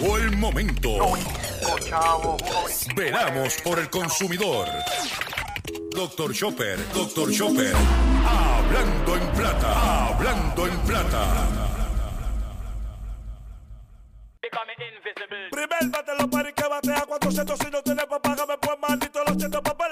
Llegó el momento. Veramos por el consumidor. Doctor Chopper, Doctor Chopper. Hablando en plata, hablando en plata. Primer bate los paris que batea 400 si no tienes pa' pagarme pues maldito los siento papeletas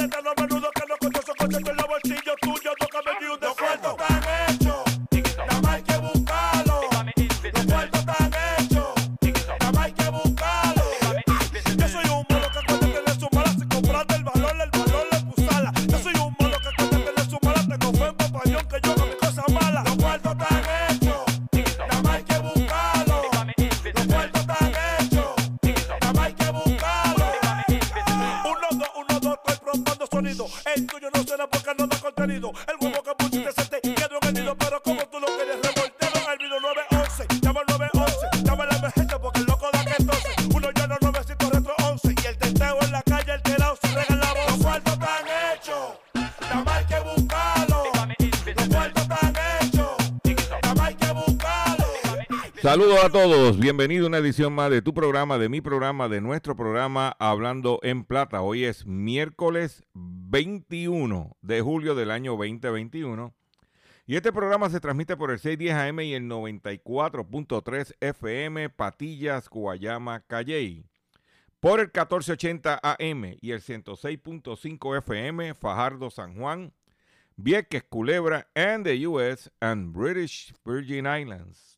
Saludos a todos, bienvenido a una edición más de tu programa, de mi programa, de nuestro programa Hablando en Plata. Hoy es miércoles 21 de julio del año 2021 y este programa se transmite por el 610 AM y el 94.3 FM Patillas, Guayama, Calley, por el 1480 AM y el 106.5 FM Fajardo, San Juan, Vieques, Culebra, and the US and British Virgin Islands.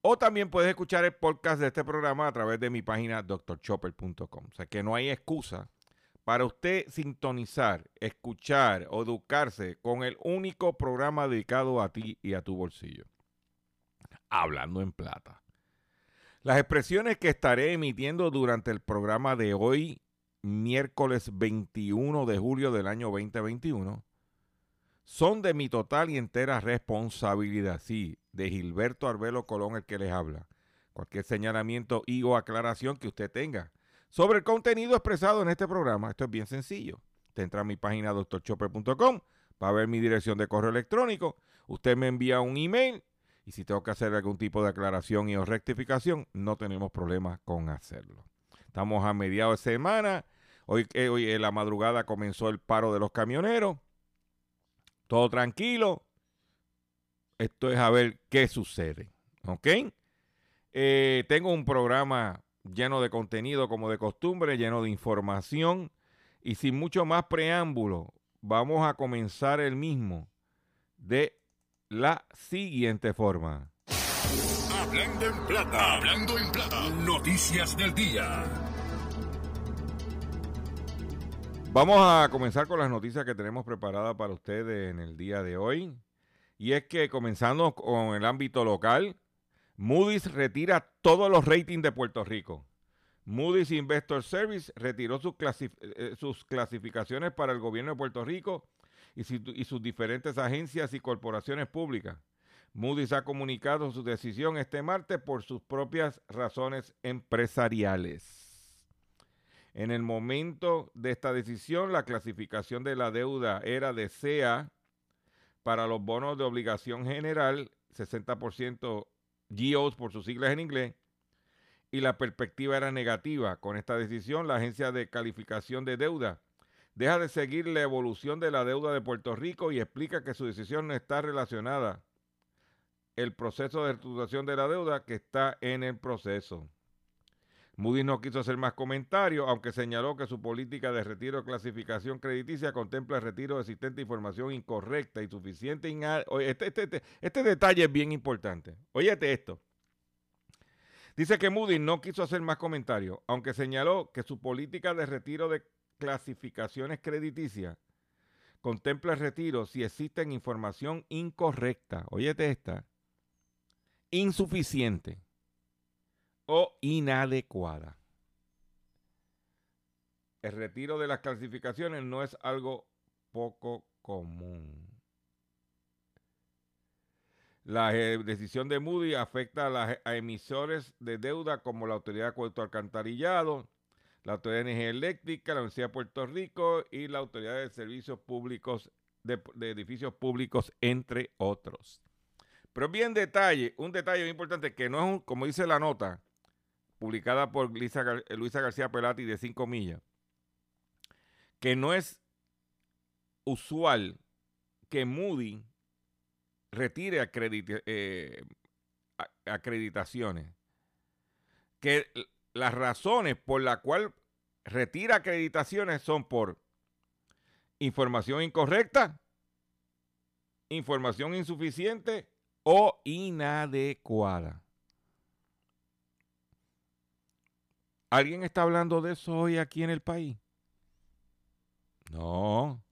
o también puedes escuchar el podcast de este programa a través de mi página drchopper.com. O sea que no hay excusa para usted sintonizar, escuchar o educarse con el único programa dedicado a ti y a tu bolsillo. Hablando en plata. Las expresiones que estaré emitiendo durante el programa de hoy, miércoles 21 de julio del año 2021, son de mi total y entera responsabilidad, sí, de Gilberto Arbelo Colón el que les habla. Cualquier señalamiento y o aclaración que usted tenga sobre el contenido expresado en este programa, esto es bien sencillo. Usted entra a mi página doctorchopper.com para ver mi dirección de correo electrónico. Usted me envía un email y si tengo que hacer algún tipo de aclaración y o rectificación, no tenemos problema con hacerlo. Estamos a mediados de semana. Hoy, eh, hoy en la madrugada comenzó el paro de los camioneros. Todo tranquilo. Esto es a ver qué sucede. ¿Ok? Eh, tengo un programa lleno de contenido como de costumbre, lleno de información. Y sin mucho más preámbulo, vamos a comenzar el mismo de la siguiente forma. Hablando en plata, hablando en plata. Noticias del día. Vamos a comenzar con las noticias que tenemos preparadas para ustedes en el día de hoy. Y es que comenzando con el ámbito local, Moody's retira todos los ratings de Puerto Rico. Moody's Investor Service retiró sus, eh, clasificaciones para el gobierno de Puerto Rico y, sus diferentes agencias y corporaciones públicas. Moody's ha comunicado su decisión este martes por sus propias razones empresariales. En el momento de esta decisión, la clasificación de la deuda era de CA para los bonos de obligación general, 60% GOs por sus siglas en inglés, y la perspectiva era negativa. Con esta decisión, la agencia de calificación de deuda deja de seguir la evolución de la deuda de Puerto Rico y explica que su decisión no está relacionada el proceso de reestructuración de la deuda que está en el proceso. Moody's no quiso hacer más comentarios, aunque señaló que su política de retiro de clasificación crediticia contempla el retiro de existente información incorrecta y suficiente. Este, este, este, este, detalle es bien importante. Óyete esto. Dice que Moody's no quiso hacer más comentarios, aunque señaló que su política de retiro de clasificaciones crediticias contempla el retiro si existe información incorrecta. Óyete esta. Insuficiente o inadecuada. el retiro de las clasificaciones no es algo poco común. La eh, decisión de Moody afecta a, las, a emisores de deuda como la Autoridad de Acueducto Alcantarillado, la Autoridad de Energía Eléctrica, la Universidad de Puerto Rico y la Autoridad de Servicios Públicos de, de Edificios Públicos, entre otros. Pero bien detalle, un detalle importante que no es, un, como dice la nota, publicada por Lisa, Luisa García Pelati de 5 millas, que no es usual que Moody retire eh, acreditaciones. Que las razones por las cuales retira acreditaciones son por información incorrecta, información insuficiente o inadecuada. ¿Alguien está hablando de eso hoy aquí en el país? No.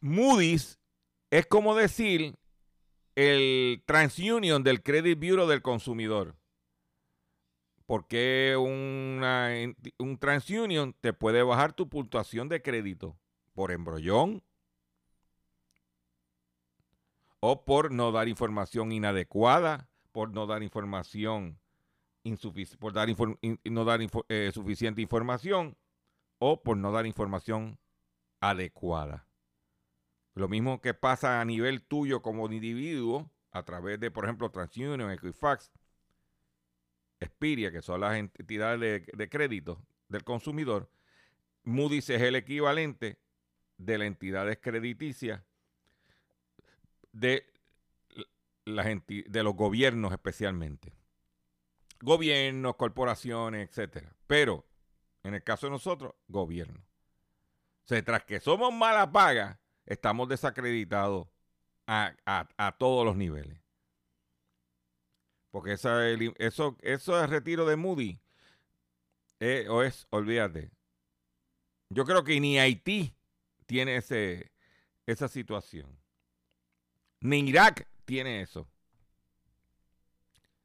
Moody's es como decir el TransUnion del Credit Bureau del consumidor. Porque un TransUnion te puede bajar tu puntuación de crédito por embrollón o por no dar información inadecuada, por no dar información por dar no dar eh, suficiente información o por no dar información adecuada. Lo mismo que pasa a nivel tuyo como individuo a través de, por ejemplo, TransUnion, Equifax, Spiria, que son las entidades de, de crédito del consumidor. Moody's es el equivalente de las entidades crediticias de, de los gobiernos especialmente gobiernos, corporaciones, etcétera. Pero en el caso de nosotros, gobierno. O sea, tras que somos mala paga, estamos desacreditados a, todos los niveles. Porque esa, eso, eso es retiro de Moody. Eh, o es, olvídate. Yo creo que ni Haití tiene ese, esa situación. Ni Irak tiene eso.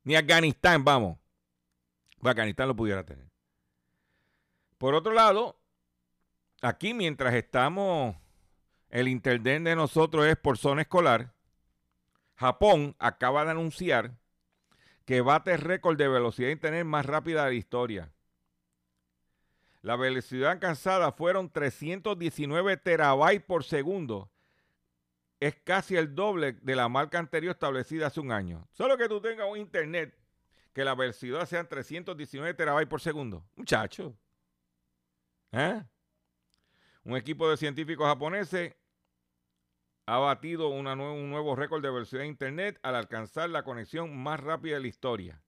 Ni Afganistán, vamos. Afganistán lo pudiera tener. Por otro lado, aquí mientras estamos, el internet de nosotros es por zona escolar. Japón acaba de anunciar que bate récord de velocidad de internet más rápida de la historia. La velocidad alcanzada fueron 319 terabytes por segundo. Es casi el doble de la marca anterior establecida hace un año. Solo que tú tengas un internet que la velocidad sean 319 terabytes por segundo. Muchacho. ¿Eh? Un equipo de científicos japoneses ha batido un nuevo récord de velocidad de Internet al alcanzar la conexión más rápida de la historia.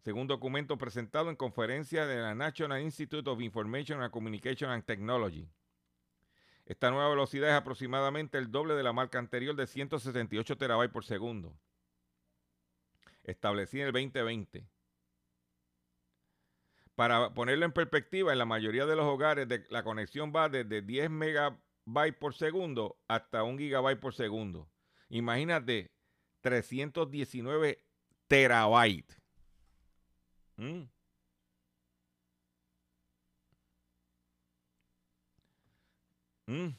Según documento presentado en conferencia de la National Institute of Information and Communication and Technology. Esta nueva velocidad es aproximadamente el doble de la marca anterior de 168 terabytes por segundo establecida en el 2020. Para ponerlo en perspectiva, en la mayoría de los hogares la conexión va desde 10 megabytes por segundo hasta 1 gigabyte por segundo. Imagínate, 319 terabytes. ¿Mm? ¿Mm?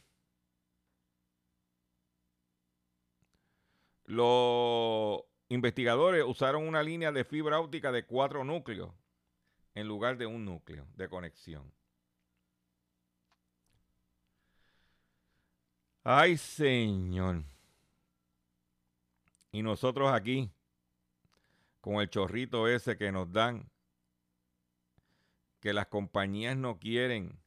Lo Investigadores usaron una línea de fibra óptica de cuatro núcleos en lugar de un núcleo de conexión. Ay, Señor. Y nosotros aquí, con el chorrito ese que nos dan, que las compañías no quieren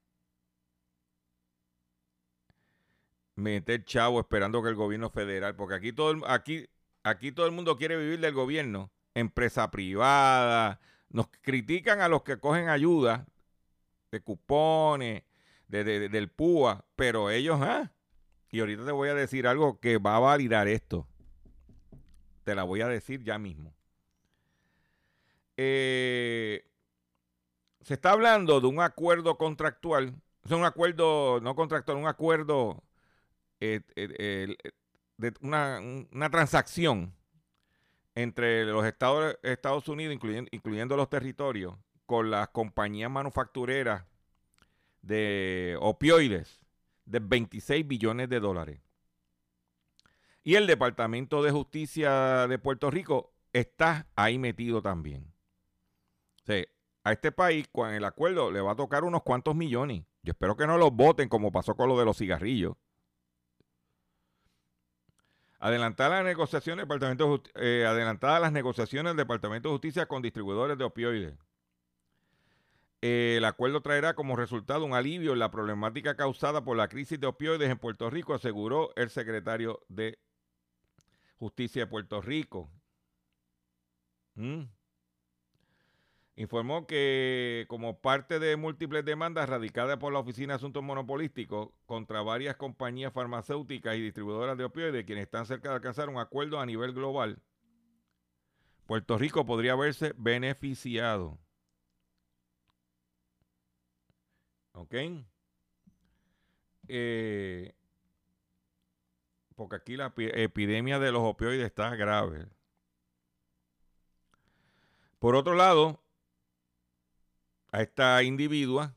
meter chavo esperando que el gobierno federal, porque aquí todo aquí Aquí todo el mundo quiere vivir del gobierno, empresa privada. Nos critican a los que cogen ayuda de cupones, de, del PUA, pero ellos, ¿ah? Y ahorita te voy a decir algo que va a validar esto. Te la voy a decir ya mismo. Eh, se está hablando de un acuerdo contractual, es un acuerdo, no contractual, un acuerdo eh, eh, de una, una transacción entre los Estados, Estados Unidos, incluyendo, incluyendo, los territorios con las compañías manufactureras de opioides de 26 billones de dólares. Y el Departamento de Justicia de Puerto Rico está ahí metido también. A este país, con el acuerdo, le va a tocar unos cuantos millones. Yo espero que no los voten como pasó con lo de los cigarrillos. Adelantar las negociaciones eh, las negociaciones del Departamento de Justicia con distribuidores de opioides. el acuerdo traerá como resultado un alivio en la problemática causada por la crisis de opioides en Puerto Rico, aseguró el secretario de Justicia de Puerto Rico. ¿Mm? Informó que como parte de múltiples demandas radicadas por la Oficina de Asuntos Monopolísticos contra varias compañías farmacéuticas y distribuidoras de opioides, quienes están cerca de alcanzar un acuerdo a nivel global, Puerto Rico podría verse beneficiado. ¿Ok? Eh, porque aquí la epidemia de los opioides está grave. Por otro lado, a esta individua,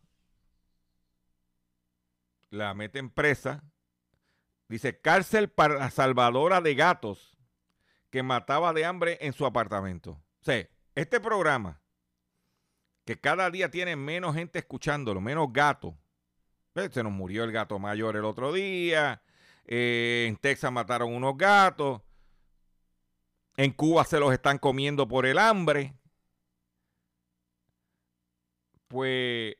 la mete presa, dice cárcel para salvadora de gatos que mataba de hambre en su apartamento. O sea, este programa, que cada día tiene menos gente escuchándolo, menos gatos. Se nos murió el gato mayor el otro día. Eh, en Texas mataron unos gatos. En Cuba se los están comiendo por el hambre pues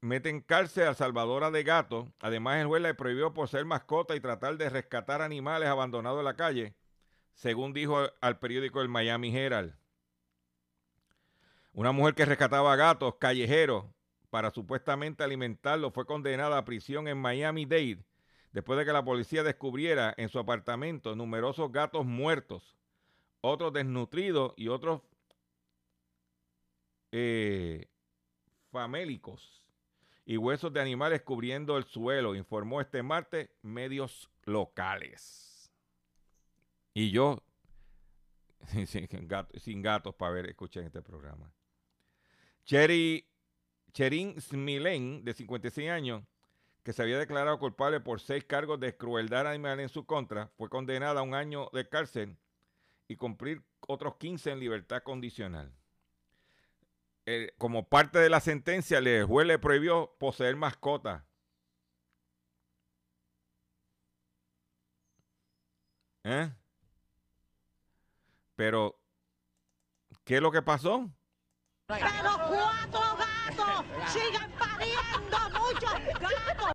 meten cárcel a salvadora de gatos. Además, el juez le prohibió poseer mascota y tratar de rescatar animales abandonados en la calle, según dijo al periódico El Miami Herald. Una mujer que rescataba gatos callejeros para supuestamente alimentarlos fue condenada a prisión en Miami-Dade después de que la policía descubriera en su apartamento numerosos gatos muertos, otros desnutridos y otros eh, famélicos y huesos de animales cubriendo el suelo, informó este martes medios locales. Y yo, sin, gatos para ver, escuchen este programa. Cherry, Cherin Smilen, de 56 años, que se había declarado culpable por seis cargos de crueldad animal en su contra, fue condenada a un año de cárcel y cumplir otros 15 en libertad condicional como parte de la sentencia, el juez le prohibió poseer mascotas. ¿Eh? Pero, ¿qué es lo que pasó? Pero cuatro gatos siguen pariendo muchos gatos.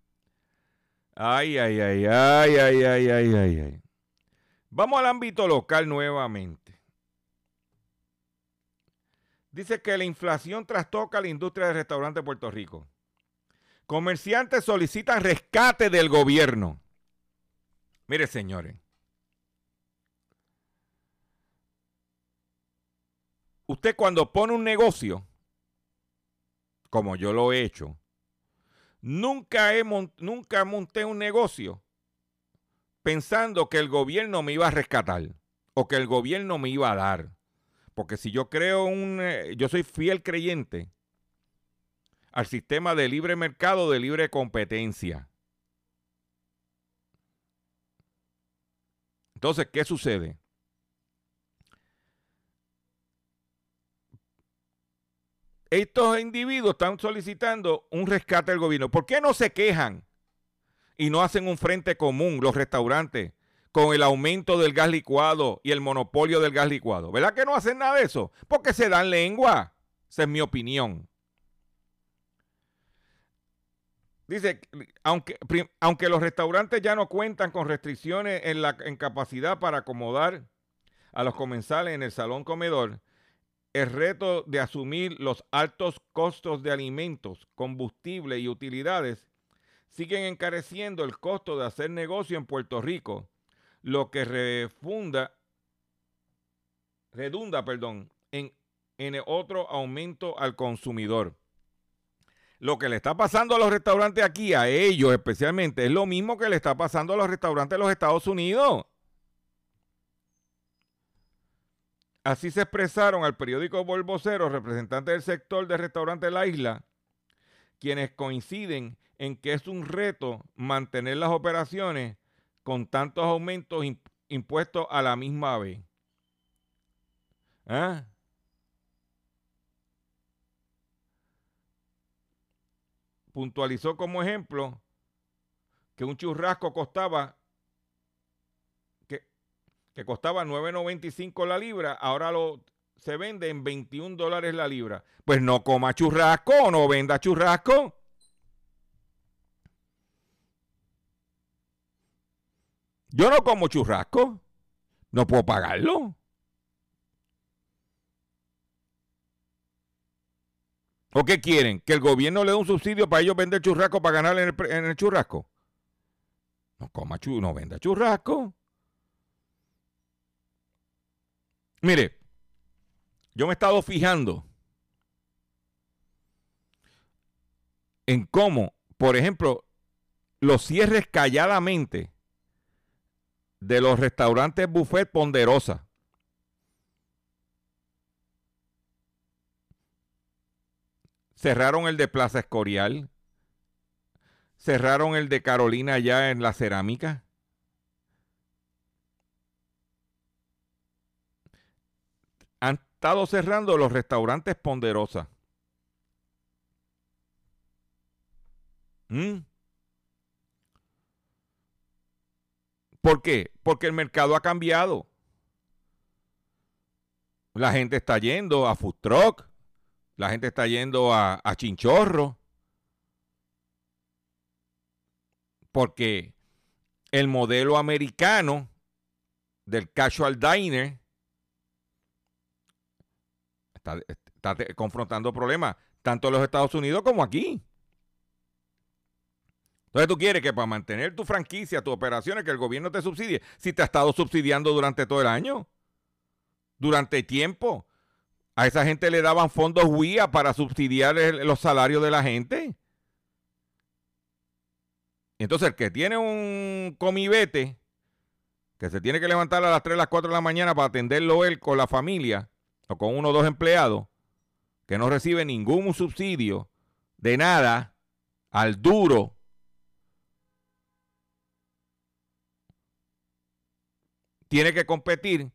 Ay, ay, ay, ay, ay, ay, ay, ay, ay. Vamos al ámbito local nuevamente. Dice que la inflación trastoca la industria del restaurante de Puerto Rico. Comerciantes solicitan rescate del gobierno. Mire, señores. Usted cuando pone un negocio, como yo lo he hecho, nunca, he nunca monté un negocio pensando que el gobierno me iba a rescatar o que el gobierno me iba a dar. Porque si yo creo un, eh, yo soy fiel creyente al sistema de libre mercado, de libre competencia. Entonces, ¿qué sucede? Estos individuos están solicitando un rescate del gobierno. ¿Por qué no se quejan y no hacen un frente común los restaurantes con el aumento del gas licuado y el monopolio del gas licuado. ¿Verdad que no hacen nada de eso? Porque se dan lengua. Esa es mi opinión. Dice, aunque, aunque los restaurantes ya no cuentan con restricciones en la en capacidad para acomodar a los comensales en el salón comedor, el reto de asumir los altos costos de alimentos, combustible y utilidades siguen encareciendo el costo de hacer negocio en Puerto Rico lo que refunda, redunda perdón, en, en otro aumento al consumidor. Lo que le está pasando a los restaurantes aquí, a ellos especialmente, es lo mismo que le está pasando a los restaurantes de los Estados Unidos. Así se expresaron al periódico Volvocero representantes del sector de restaurantes de la isla, quienes coinciden en que es un reto mantener las operaciones con tantos aumentos imp- impuestos a la misma vez. ¿Ah? Puntualizó como ejemplo que un churrasco costaba que, que costaba 9.95 la libra, ahora lo se vende en 21 dólares la libra. Pues no coma churrasco no venda churrasco. Yo no como churrasco. No puedo pagarlo. ¿O qué quieren? ¿Que el gobierno le dé un subsidio para ellos vender churrasco para ganar en el, churrasco? No coma chu, no venda churrasco. Mire, yo me he estado fijando en cómo, por ejemplo, los cierres calladamente de los restaurantes buffet ponderosa. Cerraron el de Plaza Escorial. Cerraron el de Carolina allá en la cerámica. Han estado cerrando los restaurantes ponderosa. ¿Mm? ¿Por qué? Porque el mercado ha cambiado. La gente está yendo a food truck, la gente está yendo a, chinchorro. Porque el modelo americano del casual diner está, está confrontando problemas tanto en los Estados Unidos como aquí. Entonces tú quieres que para mantener tu franquicia, tus operaciones, que el gobierno te subsidie, si te ha estado subsidiando durante todo el año, durante tiempo. A esa gente le daban fondos WIA para subsidiar el- los salarios de la gente. Entonces el que tiene un comibete, que se tiene que levantar a las 3, las 4 de la mañana para atenderlo él con la familia, o con uno o dos empleados, que no recibe ningún subsidio de nada, al duro, tiene que competir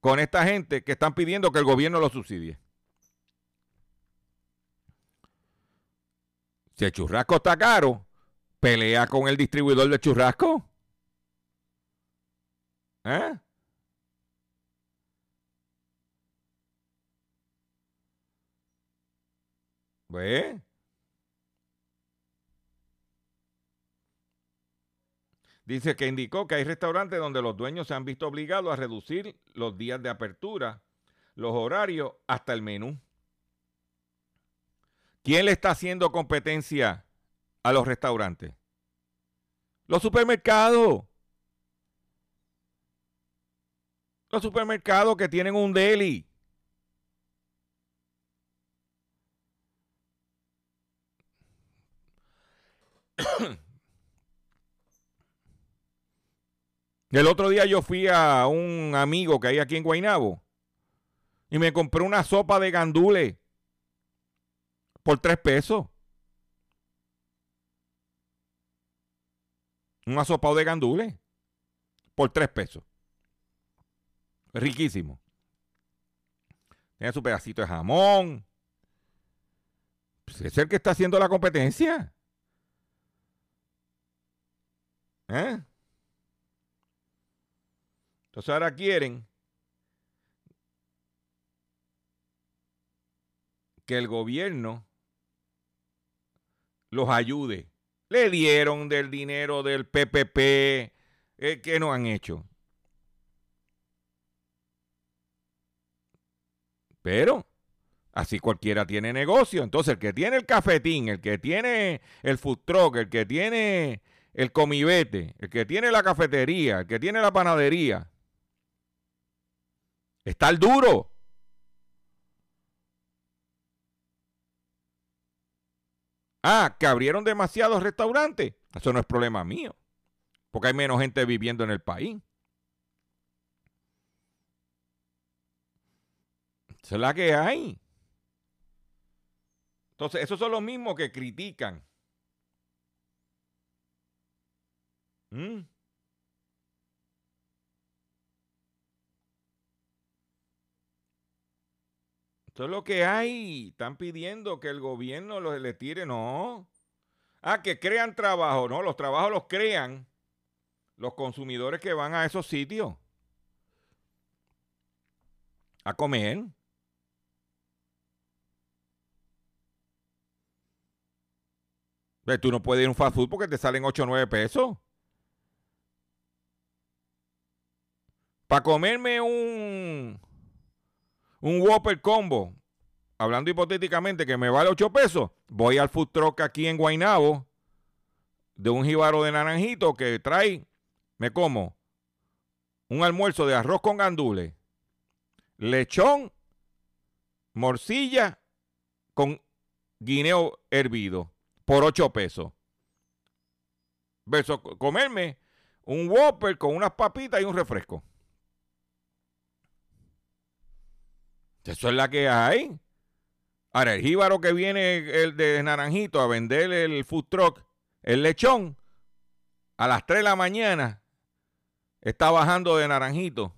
con esta gente que están pidiendo que el gobierno lo subsidie. Si el churrasco está caro, pelea con el distribuidor de churrasco. ¿Eh? ¿Ve? Dice que indicó que hay restaurantes donde los dueños se han visto obligados a reducir los días de apertura, los horarios, hasta el menú. ¿Quién le está haciendo competencia a los restaurantes? Los supermercados. Los supermercados que tienen un deli. El otro día yo fui a un amigo que hay aquí en Guaynabo y me compré una sopa de gandules por tres pesos. Un asopado de gandules por tres pesos. Riquísimo. Tiene su pedacito de jamón. Pues es el que está haciendo la competencia. ¿Eh? Entonces ahora quieren que el gobierno los ayude. Le dieron del dinero del PPP. eh, ¿Qué no han hecho? Pero así cualquiera tiene negocio. Entonces el que tiene el cafetín, el que tiene el food truck, el que tiene el comibete, el que tiene la cafetería, el que tiene la panadería, está el duro. Ah, que abrieron demasiados restaurantes. Eso no es problema mío. Porque hay menos gente viviendo en el país. Esa es la que hay. Entonces, esos son los mismos que critican. ¿Mm? Esto es lo que hay. Están pidiendo que el gobierno los, le tire. No. Ah, que crean trabajo. No, los trabajos los crean los consumidores que van a esos sitios a comer. Tú no puedes ir a un fast food porque te salen 8 o 9 pesos. Para comerme un, un Whopper Combo, hablando hipotéticamente que me vale 8 pesos, voy al food truck aquí en Guaynabo de un jíbaro de naranjito que trae, me como un almuerzo de arroz con gandules, lechón, morcilla con guineo hervido por 8 pesos. Versus comerme un Whopper con unas papitas y un refresco. Eso es la que hay. Ahora, el jíbaro que viene el de Naranjito a vender el food truck, el lechón, a las 3 de la mañana, está bajando de Naranjito.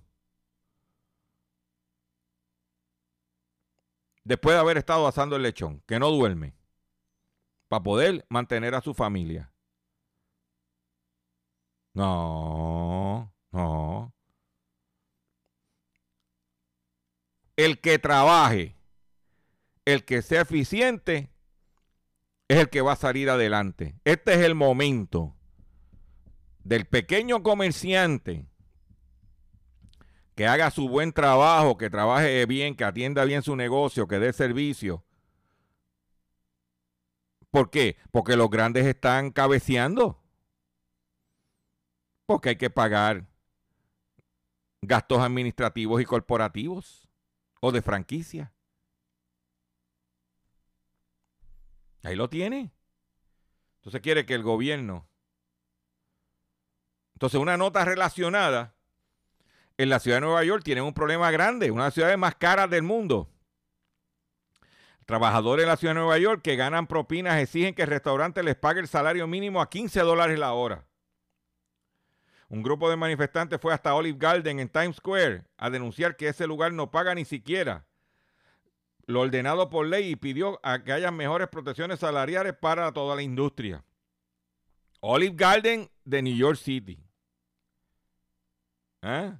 Después de haber estado asando el lechón, que no duerme, para poder mantener a su familia. No, no. El que trabaje, el que sea eficiente, es el que va a salir adelante. Este es el momento del pequeño comerciante que haga su buen trabajo, que trabaje bien, que atienda bien su negocio, que dé servicio. ¿Por qué? Porque los grandes están cabeceando. Porque hay que pagar gastos administrativos y corporativos o de franquicia. Ahí lo tiene. Entonces quiere que el gobierno. Entonces una nota relacionada. En la ciudad de Nueva York tienen un problema grande, una de las ciudades más caras del mundo. Trabajadores en la ciudad de Nueva York que ganan propinas exigen que el restaurante les pague el salario mínimo a 15 dólares la hora. Un grupo de manifestantes fue hasta Olive Garden en Times Square a denunciar que ese lugar no paga ni siquiera lo ordenado por ley y pidió a que haya mejores protecciones salariales para toda la industria. Olive Garden de New York City. ¿Eh?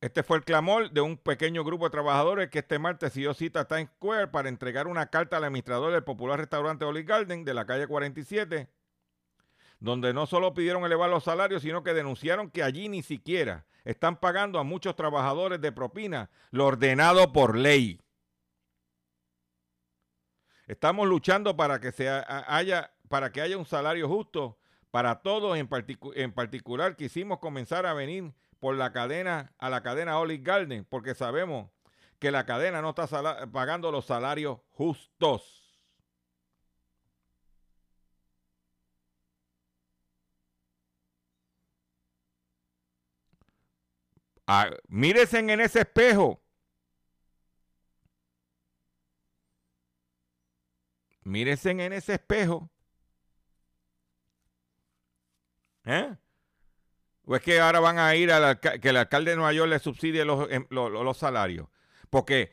Este fue el clamor de un pequeño grupo de trabajadores que este martes dio cita a Times Square para entregar una carta al administrador del popular restaurante Olive Garden de la calle 47, donde no solo pidieron elevar los salarios, sino que denunciaron que allí ni siquiera están pagando a muchos trabajadores de propina lo ordenado por ley. Estamos luchando para que, se haya, para que haya un salario justo para todos, en, en particular quisimos comenzar a venir por la cadena a la cadena Olive Garden, porque sabemos que la cadena no está pagando los salarios justos. Ah, mírese en ese espejo. Mírese en ese espejo. ¿Eh? ¿O es que ahora van a ir a que el alcalde de Nueva York le subsidie em, los, los salarios? Porque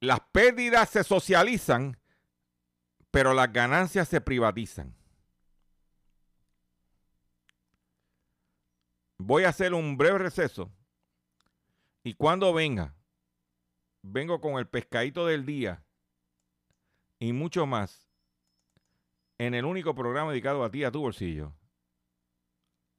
las pérdidas se socializan, pero las ganancias se privatizan. Voy a hacer un breve receso y cuando venga, vengo con el pescadito del día y mucho más en el único programa dedicado a ti, a tu bolsillo.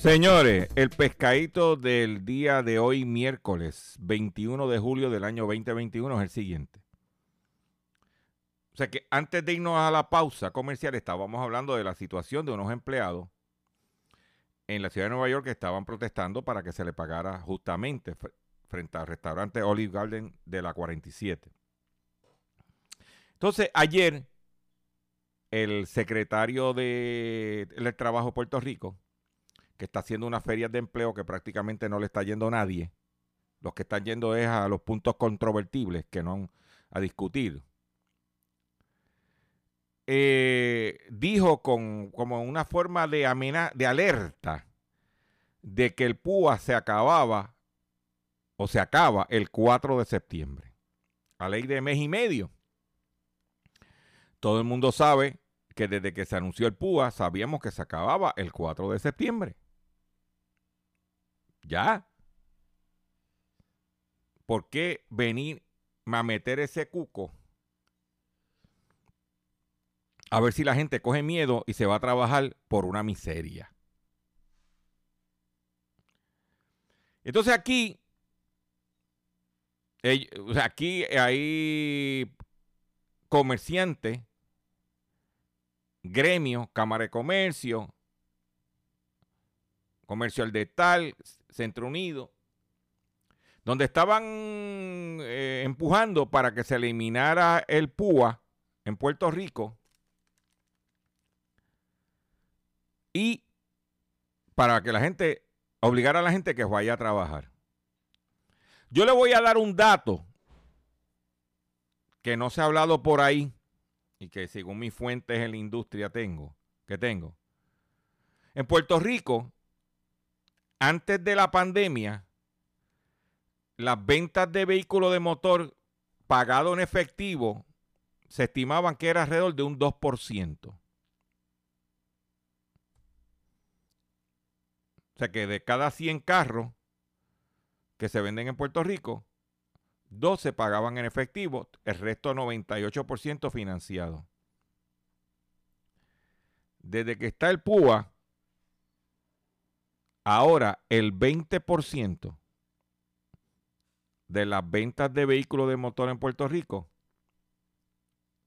Señores, el pescadito del día de hoy, miércoles 21 de julio del año 2021, es el siguiente. O sea que antes de irnos a la pausa comercial, estábamos hablando de la situación de unos empleados en la ciudad de Nueva York que estaban protestando para que se le pagara justamente fr- frente al restaurante Olive Garden de la 47. Entonces, ayer, el secretario de- Trabajo de Puerto Rico, que está haciendo unas ferias de empleo que prácticamente no le está yendo a nadie, los que están yendo es a los puntos controvertibles que no a discutir. Eh, dijo con como una forma de amena, de alerta de que el PUA se acababa o se acaba el 4 de septiembre. A ley de mes y medio. Todo el mundo sabe que desde que se anunció el PUA sabíamos que se acababa el 4 de septiembre. Ya. ¿Por qué venir a meter ese cuco? A ver si la gente coge miedo y se va a trabajar por una miseria. Entonces aquí, sea, aquí hay comerciantes, gremio, cámara de comercio, comercio al de tal, Centro Unido, donde estaban eh, empujando para que se eliminara el PUA en Puerto Rico y para que la gente, obligar a la gente que vaya a trabajar. Yo le voy a dar un dato que no se ha hablado por ahí y que según mis fuentes en la industria tengo, que tengo. En Puerto Rico, antes de la pandemia, las ventas de vehículos de motor pagado en efectivo se estimaban que era alrededor de un 2%. O sea que de cada 100 carros que se venden en Puerto Rico, dos se pagaban en efectivo, el resto 98% financiado. Desde que está el PUA, ahora el 20% de las ventas de vehículos de motor en Puerto Rico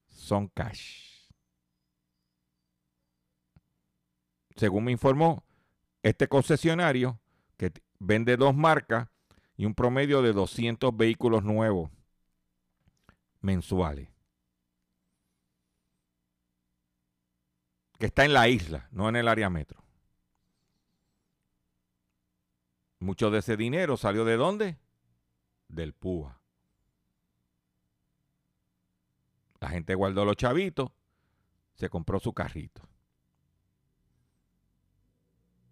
son cash. Según me informó este concesionario, que vende dos marcas y un promedio de 200 vehículos nuevos mensuales. Que está en la isla, no en el área metro. Mucho de ese dinero salió de dónde? Del PUA. La gente guardó los chavitos, se compró su carrito.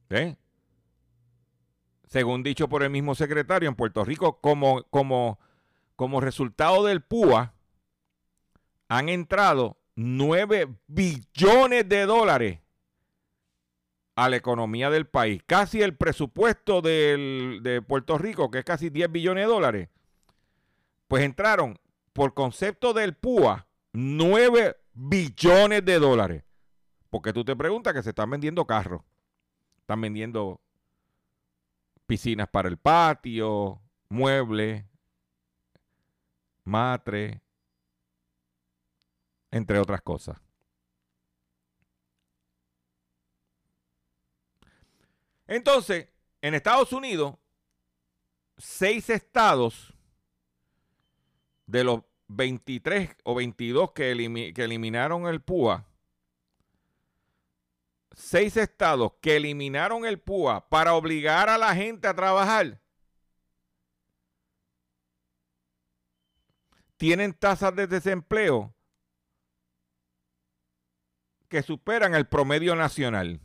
¿Eh? Según dicho por el mismo secretario, en Puerto Rico, como, como, como resultado del PUA, han entrado 9 billones de dólares a la economía del país. Casi el presupuesto de Puerto Rico, que es casi 10 billones de dólares, pues entraron por concepto del PUA 9 billones de dólares. Porque tú te preguntas que se están vendiendo carros, están vendiendo piscinas para el patio, muebles, matre, entre otras cosas. Entonces, en Estados Unidos, seis estados de los 23 o 22 que, que eliminaron el PUA, seis estados que eliminaron el PUA para obligar a la gente a trabajar, tienen tasas de desempleo que superan el promedio nacional.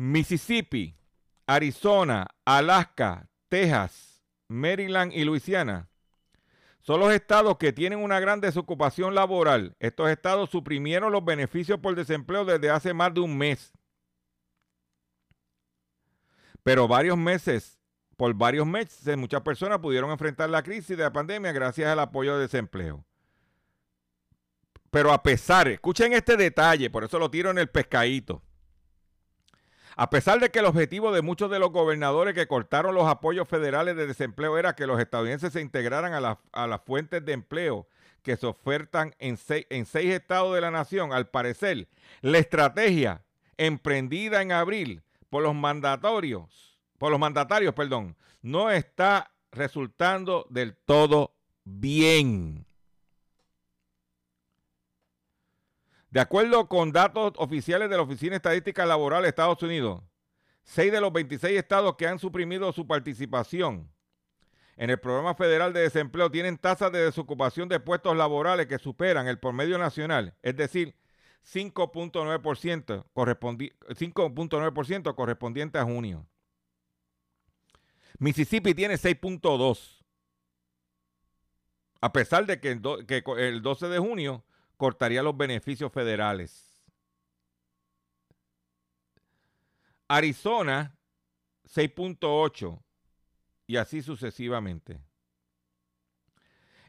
Mississippi, Arizona, Alaska, Texas, Maryland y Luisiana son los estados que tienen una gran desocupación laboral. Estos estados suprimieron los beneficios por desempleo desde hace más de un mes. Pero varios meses, por varios meses, muchas personas pudieron enfrentar la crisis de la pandemia gracias al apoyo de desempleo. Pero a pesar, escuchen este detalle, por eso lo tiro en el pescadito. A pesar de que el objetivo de muchos de los gobernadores que cortaron los apoyos federales de desempleo era que los estadounidenses se integraran a, la- a las fuentes de empleo que se ofertan en seis, en seis estados de la nación, al parecer, la estrategia emprendida en abril por los mandatorios, por los mandatarios, perdón, no está resultando del todo bien. De acuerdo con datos oficiales de la Oficina Estadística Laboral de Estados Unidos, seis de los 26 estados que han suprimido su participación en el programa federal de desempleo tienen tasas de desocupación de puestos laborales que superan el promedio nacional, es decir, 5.9% correspondi- 5.9% correspondiente a junio. Mississippi tiene 6.2%. A pesar de que el, que el 12 de junio cortaría los beneficios federales. Arizona, 6.8 y así sucesivamente.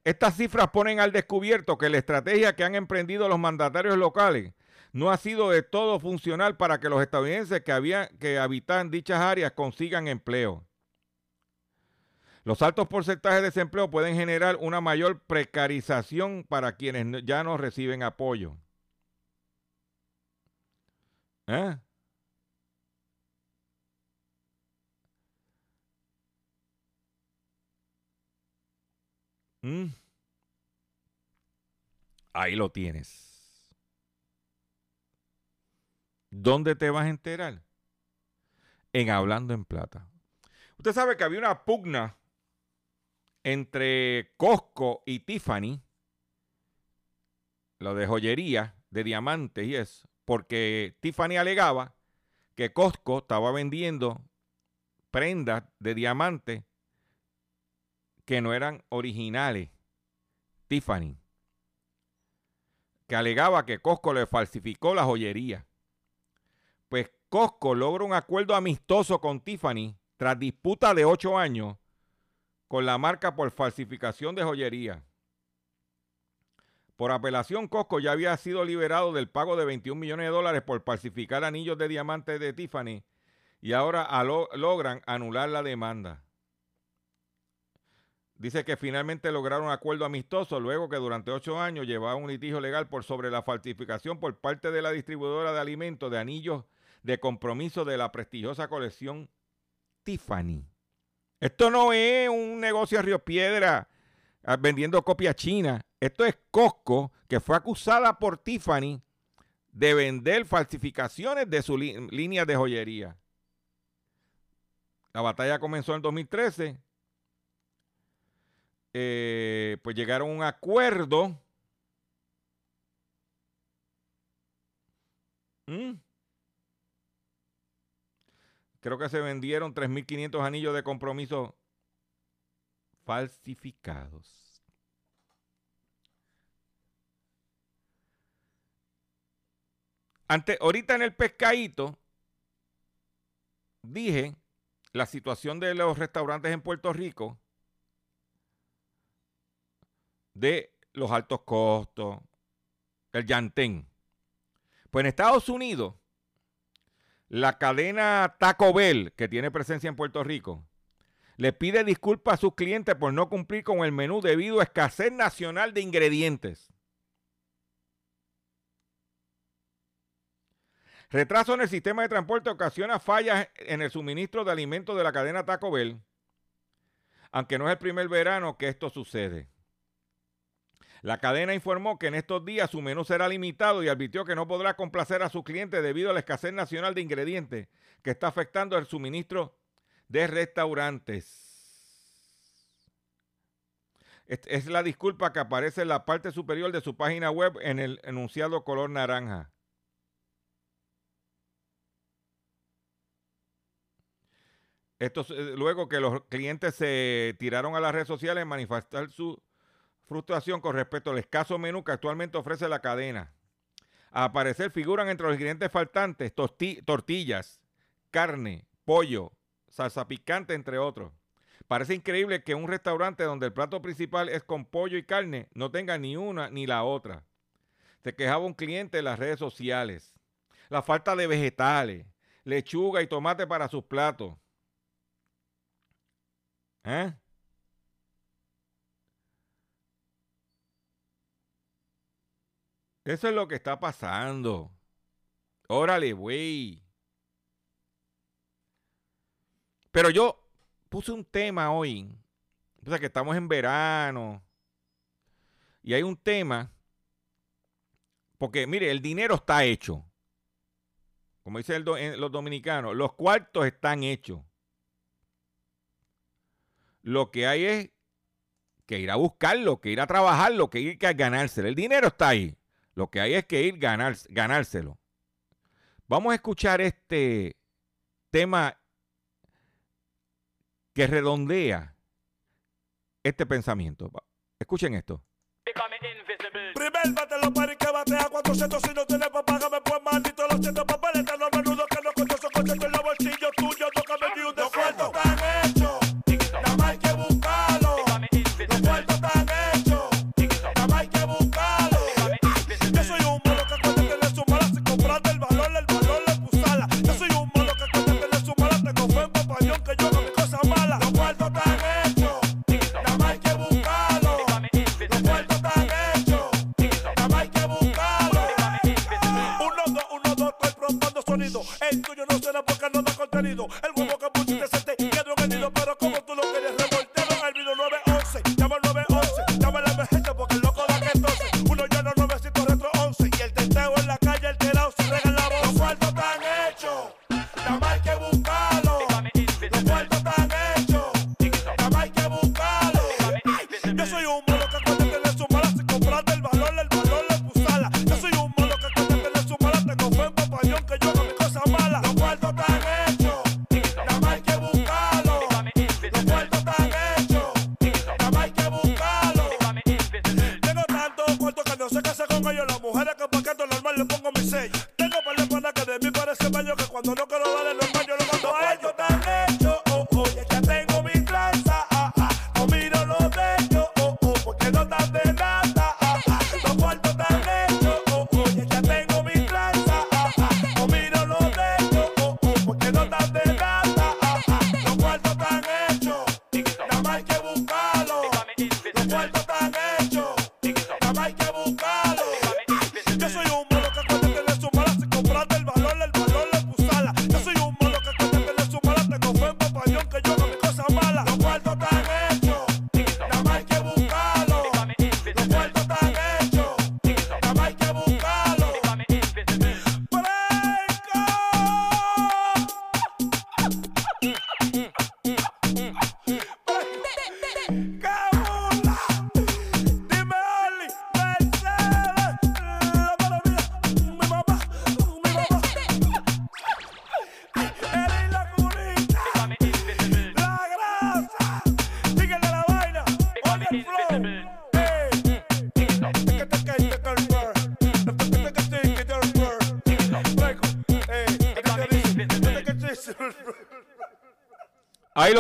Estas cifras ponen al descubierto que la estrategia que han emprendido los mandatarios locales no ha sido de todo funcional para que los estadounidenses que, habían, que habitan dichas áreas consigan empleo. Los altos porcentajes de desempleo pueden generar una mayor precarización para quienes ya no reciben apoyo. ¿Eh? Mm. Ahí lo tienes. ¿Dónde te vas a enterar? En Hablando en Plata. Usted sabe que había una pugna entre Costco y Tiffany, lo de joyería, de diamantes y es, porque Tiffany alegaba que Costco estaba vendiendo prendas de diamantes que no eran originales. Tiffany. Que alegaba que Costco le falsificó la joyería. Pues Costco logra un acuerdo amistoso con Tiffany tras disputa de ocho años con la marca por falsificación de joyería. Por apelación, Costco ya había sido liberado del pago de 21 millones de dólares por falsificar anillos de diamantes de Tiffany y ahora logran anular la demanda. Dice que finalmente lograron un acuerdo amistoso luego que durante ocho años llevaba un litigio legal por sobre la falsificación por parte de la distribuidora de alimentos de anillos de compromiso de la prestigiosa colección Tiffany. Esto no es un negocio a Río Piedra ah, vendiendo copia china. Esto es Costco, que fue acusada por Tiffany de vender falsificaciones de su línea de joyería. La batalla comenzó en 2013. Eh, pues llegaron a un acuerdo. ¿Mm? Creo que se vendieron 3.500 anillos de compromiso falsificados. Ante, ahorita en el pescadito dije la situación de los restaurantes en Puerto Rico de los altos costos, el llantén. Pues en Estados Unidos, la cadena Taco Bell, que tiene presencia en Puerto Rico, le pide disculpas a sus clientes por no cumplir con el menú debido a escasez nacional de ingredientes. Retraso en el sistema de transporte ocasiona fallas en el suministro de alimentos de la cadena Taco Bell, aunque no es el primer verano que esto sucede. La cadena informó que en estos días su menú será limitado y advirtió que no podrá complacer a sus clientes debido a la escasez nacional de ingredientes que está afectando el suministro de restaurantes. Es, la disculpa que aparece en la parte superior de su página web en el enunciado color naranja. Esto es, luego que los clientes se tiraron a las redes sociales a manifestar su frustración con respecto al escaso menú que actualmente ofrece la cadena. A aparecer figuran entre los ingredientes faltantes tortillas, carne, pollo, salsa picante, entre otros. Parece increíble que un restaurante donde el plato principal es con pollo y carne no tenga ni una ni la otra. Se quejaba un cliente en las redes sociales. La falta de vegetales, lechuga y tomate para sus platos. ¿Eh? Eso es lo que está pasando. Órale, güey. Pero yo puse un tema hoy. O sea, que estamos en verano. Y hay un tema. Porque, mire, el dinero está hecho. Como dicen los dominicanos, los cuartos están hechos. Lo que hay es que ir a buscarlo, que ir a trabajarlo, que ir a ganárselo. El dinero está ahí. Lo que hay es que ir a ganárselo. Vamos a escuchar este tema que redondea este pensamiento. Escuchen esto. Primer bate los paris que batea 400 si no tienes para pagarme pues maldito los cientos papeles tan menudo que no con esos conceptos en los bolsillos tuyos tócame ni un descuento tan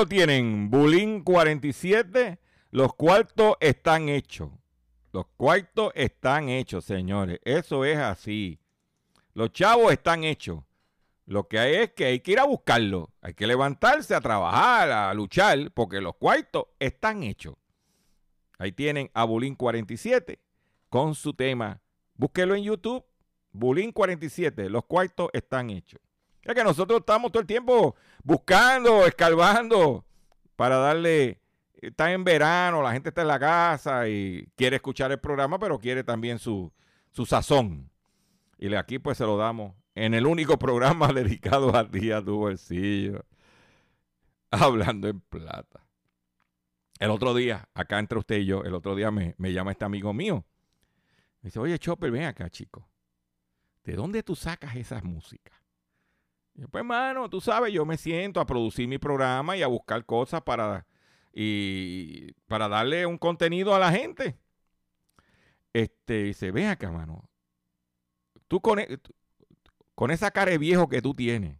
tienen, Bulín 47. Los cuartos están hechos. Los cuartos están hechos, señores. Eso es así. Los chavos están hechos. Lo que hay es que hay que ir a buscarlo. Hay que levantarse a trabajar, a luchar, porque los cuartos están hechos. Ahí tienen a Bulín 47 con su tema. Búsquelo en YouTube. Bulín 47. Los cuartos están hechos. Es que nosotros estamos todo el tiempo buscando, escarbando para darle. Está en verano, la gente está en la casa y quiere escuchar el programa, pero quiere también su, su sazón. Y aquí pues se lo damos en el único programa dedicado a ti, a tu bolsillo. Hablando en plata. El otro día, acá entre usted y yo, el otro día me, me llama este amigo mío. Me dice, oye, Chopper, ven acá, chico. ¿De dónde tú sacas esas músicas? Pues, mano, tú sabes, yo me siento a producir mi programa y a buscar cosas para, y, para darle un contenido a la gente. Este, dice, ven acá, mano. Tú con, e- con esa cara de viejo que tú tienes,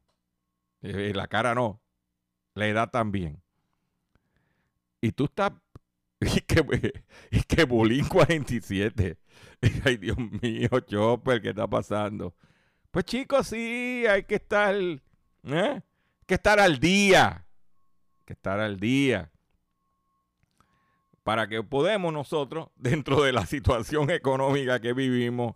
eh, la cara no, la edad también. Y tú estás Y que, y que Bulín 47. Ay, Dios mío, Chopper, ¿qué está pasando? Pues chicos, sí, hay que estar, ¿eh? Hay que estar al día. Que estar al día. Para que podamos nosotros, dentro de la situación económica que vivimos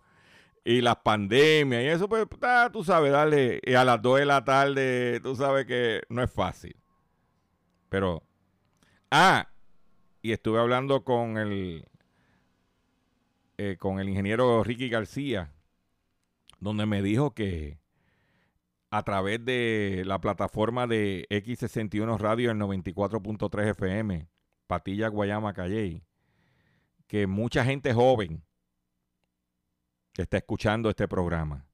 y las pandemias y eso, pues ah, tú sabes, darle a las 2 de la tarde, tú sabes que no es fácil. Pero, ah, y estuve hablando con el, eh, con el ingeniero Ricky García, donde me dijo que a través de la plataforma de X61 Radio, el 94.3 FM, Patilla Guayama Calley, que mucha gente joven está escuchando este programa.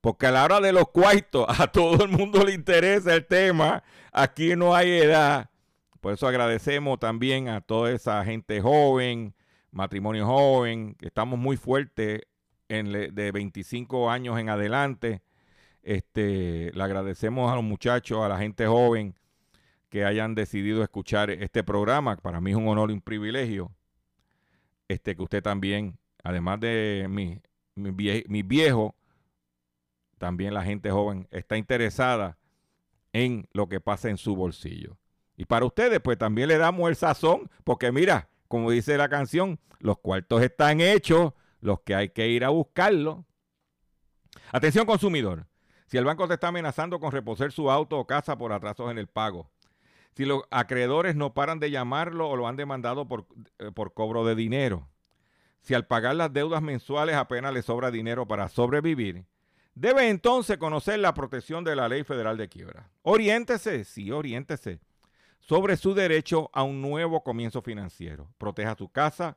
Porque a la hora de los cuartos, a todo el mundo le interesa el tema. Aquí no hay edad. Por eso agradecemos también a toda esa gente joven, matrimonio joven, que estamos muy fuertes de 25 años en adelante. Este, le agradecemos a los muchachos, a la gente joven que hayan decidido escuchar este programa. Para mí es un honor y un privilegio este, que usted también, además de mi, mi, viejo, también la gente joven está interesada en lo que pasa en su bolsillo. Y para ustedes, pues también le damos el sazón, porque mira, como dice la canción, los cuartos están hechos, los que hay que ir a buscarlos. Atención consumidor, si el banco te está amenazando con reposer su auto o casa por atrasos en el pago, si los acreedores no paran de llamarlo o lo han demandado por, eh, por cobro de dinero, si al pagar las deudas mensuales apenas le sobra dinero para sobrevivir, debe entonces conocer la protección de la ley federal de quiebra. Oriéntese, sí, oriéntese sobre su derecho a un nuevo comienzo financiero. Proteja su casa,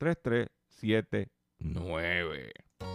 3379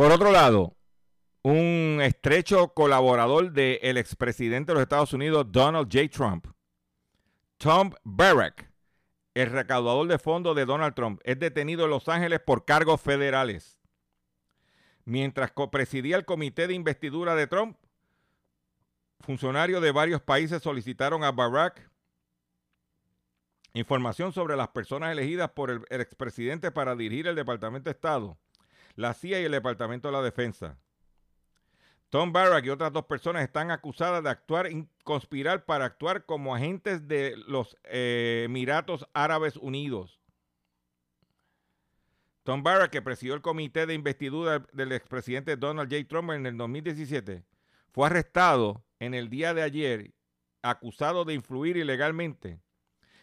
Por otro lado, un estrecho colaborador del expresidente de los Estados Unidos, Donald J. Trump, Tom Barrack, el recaudador de fondos de Donald Trump, es detenido en Los Ángeles por cargos federales. Mientras presidía el comité de investidura de Trump, funcionarios de varios países solicitaron a Barack información sobre las personas elegidas por el, el expresidente para dirigir el Departamento de Estado, la CIA y el Departamento de la Defensa. Tom Barrack y otras dos personas están acusadas de actuar conspirar para actuar como agentes de los eh, Emiratos Árabes Unidos. Tom Barrack, que presidió el comité de investidura del expresidente Donald J. Trump en el 2017, fue arrestado en el día de ayer acusado de influir ilegalmente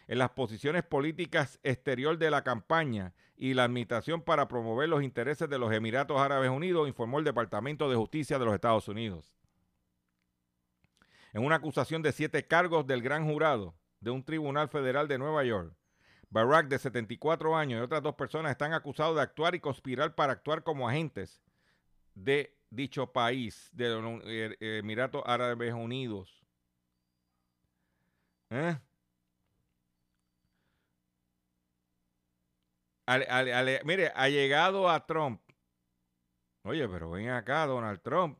en las posiciones políticas exterior de la campaña y la administración para promover los intereses de los Emiratos Árabes Unidos, informó el Departamento de Justicia de los Estados Unidos. En una acusación de siete cargos del gran jurado de un tribunal federal de Nueva York, Barack, de 74 años, y otras dos personas están acusados de actuar y conspirar para actuar como agentes de dicho país, de los Emiratos Árabes Unidos. ¿Eh? Mire, ha llegado a Trump. Oye, pero ven acá, Donald Trump.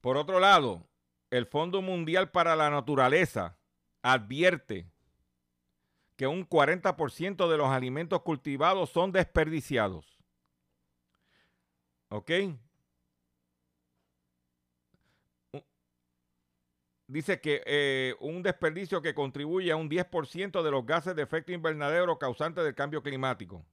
Por otro lado, el Fondo Mundial para la Naturaleza advierte que un 40% de los alimentos cultivados son desperdiciados. ¿Ok? Dice que eh, un desperdicio que contribuye a un 10% de los gases de efecto invernadero causantes del cambio climático.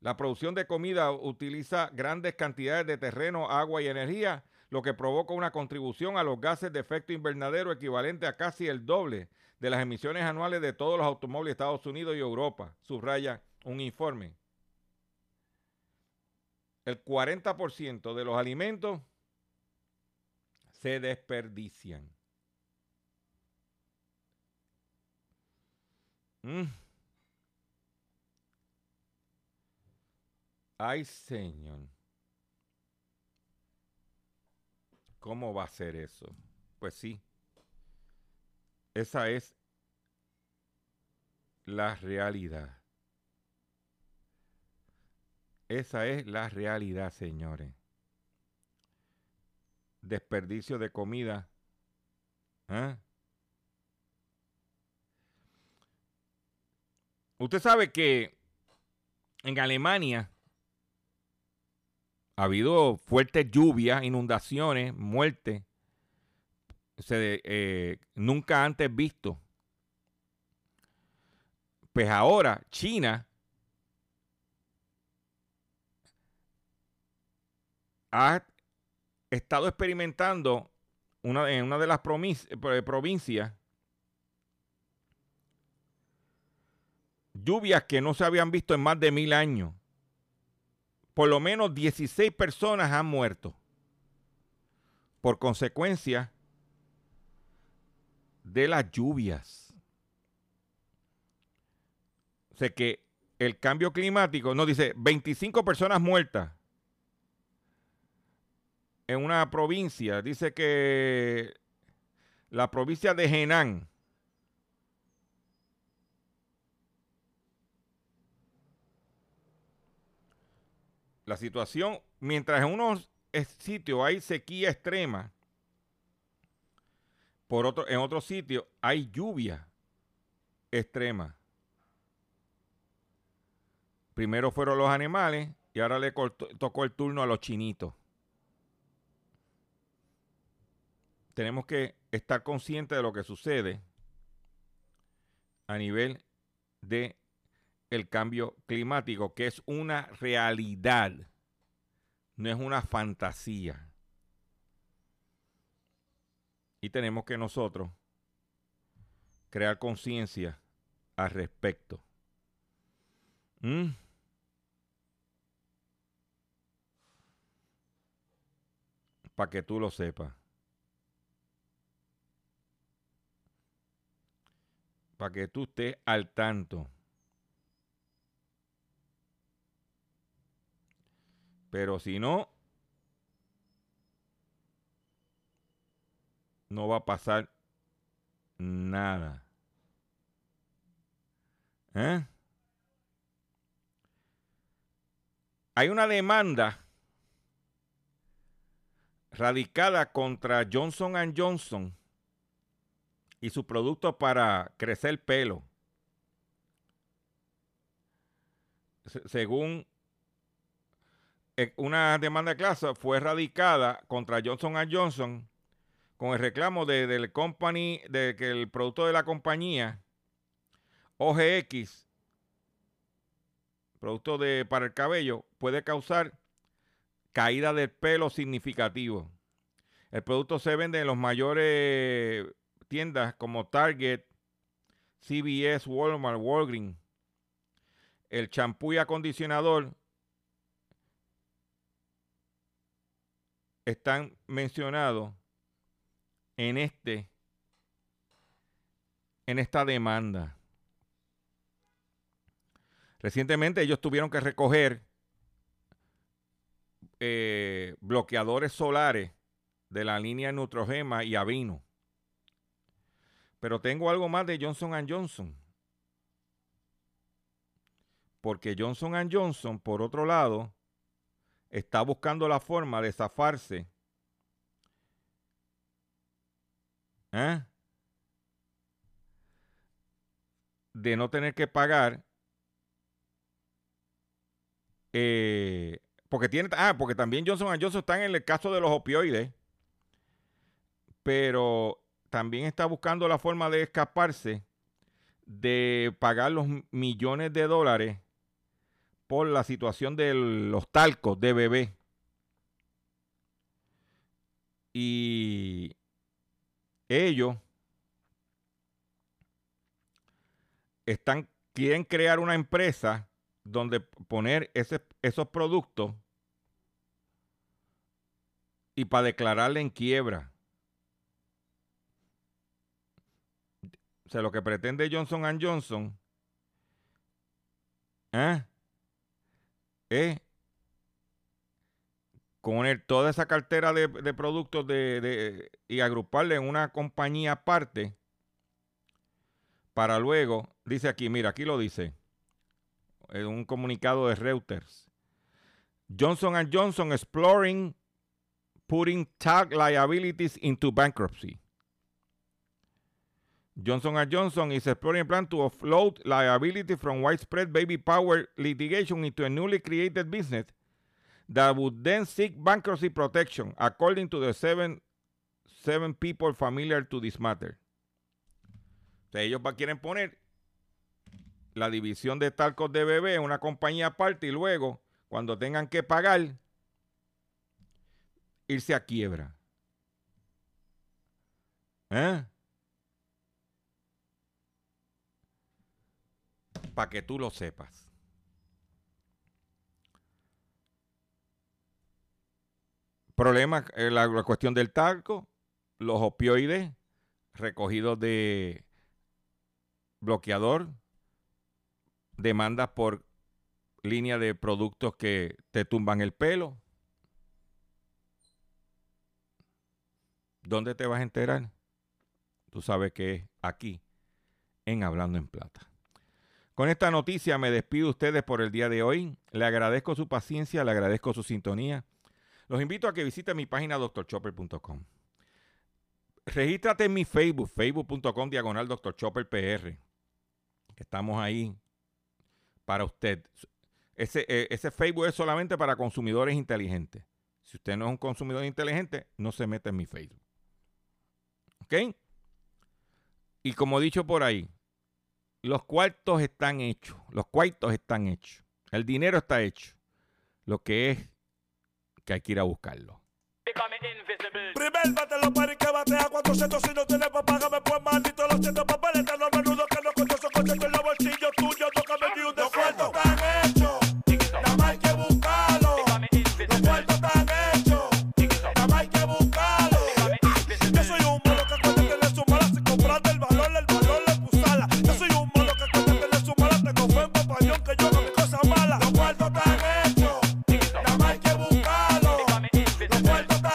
La producción de comida utiliza grandes cantidades de terreno, agua y energía, lo que provoca una contribución a los gases de efecto invernadero equivalente a casi el doble de las emisiones anuales de todos los automóviles de Estados Unidos y Europa, subraya un informe. El 40% de los alimentos se desperdician. Mm. Ay, Señor. ¿Cómo va a ser eso? Pues sí. Esa es la realidad. Esa es la realidad, señores. Desperdicio de comida. ¿Ah? Usted sabe que en Alemania ha habido fuertes lluvias, inundaciones, muertes, eh, nunca antes visto. Pues ahora China ha estado experimentando una, en una de las eh, provincias lluvias que no se habían visto en más de mil años. Por lo menos 16 personas han muerto por consecuencia de las lluvias. O sea que el cambio climático, no dice 25 personas muertas en una provincia, dice que la provincia de Henan, la situación, mientras en unos sitios hay sequía extrema, por otro, en otros sitios hay lluvia extrema. Primero fueron los animales y ahora le tocó el turno a los chinitos. Tenemos que estar conscientes de lo que sucede a nivel de el cambio climático, que es una realidad, no es una fantasía. Y tenemos que nosotros crear conciencia al respecto. ¿Mm? Para que tú lo sepas. Para que tú estés al tanto. Pero si no, no va a pasar nada. ¿Eh? Hay una demanda radicada contra Johnson ⁇ Johnson y sus productos para crecer pelo. según eh, una demanda de clase fue radicada contra Johnson Johnson con el reclamo de, del company, de que el producto de la compañía OGX, producto de, para el cabello, puede causar caída del pelo significativo. El producto se vende en los mayores tiendas como Target, CVS, Walmart, Walgreens. El champú y acondicionador están mencionados en este en esta demanda. Recientemente ellos tuvieron que recoger eh, bloqueadores solares de la línea Nutrogema y Avino. Pero tengo algo más de Johnson Johnson. Porque Johnson Johnson, por otro lado, está buscando la forma de zafarse. ¿eh? De no tener que pagar. Eh, porque tiene. Ah, porque también Johnson Johnson está en el caso de los opioides. pero también está buscando la forma de escaparse de pagar los millones de dólares por la situación de los talcos de bebé. Y ellos están, quieren crear una empresa donde poner esos productos y para declararle en quiebra. O sea, lo que pretende Johnson Johnson ¿eh? es poner toda esa cartera de, productos de, y agruparle en una compañía aparte para luego, dice aquí, mira, aquí lo dice, en un comunicado de Reuters. Johnson Johnson exploring putting tag liabilities into bankruptcy. Johnson Johnson is exploring a plan to offload liability from widespread baby power litigation into a newly created business that would then seek bankruptcy protection, according to the seven, seven people familiar to this matter. Ellos quieren poner la división de talcos de bebé en una compañía aparte y luego, cuando tengan que pagar, irse a quiebra. ¿Eh? Para que tú lo sepas. Problema, eh, la, la cuestión del talco, los opioides recogidos de bloqueador, demandas por línea de productos que te tumban el pelo. ¿Dónde te vas a enterar? Tú sabes que es aquí, en Hablando en Plata. Con esta noticia me despido de ustedes por el día de hoy. Le agradezco su paciencia, le agradezco su sintonía. Los invito a que visiten mi página doctorchopper.com. Regístrate en mi Facebook, facebook.com diagonal doctorchopperpr. Estamos ahí para usted. Ese, eh, ese Facebook es solamente para consumidores inteligentes. Si usted no es un consumidor inteligente, no se mete en mi Facebook. ¿Ok? Y como he dicho por ahí, los cuartos están hechos. Los cuartos están hechos. El dinero está hecho. Lo que es que hay que ir a buscarlo. Primer bate los paris que batea 400 si no tiene pa' pagarme pues maldito los cientos papeles tan menudo que no con en los bolsillos tú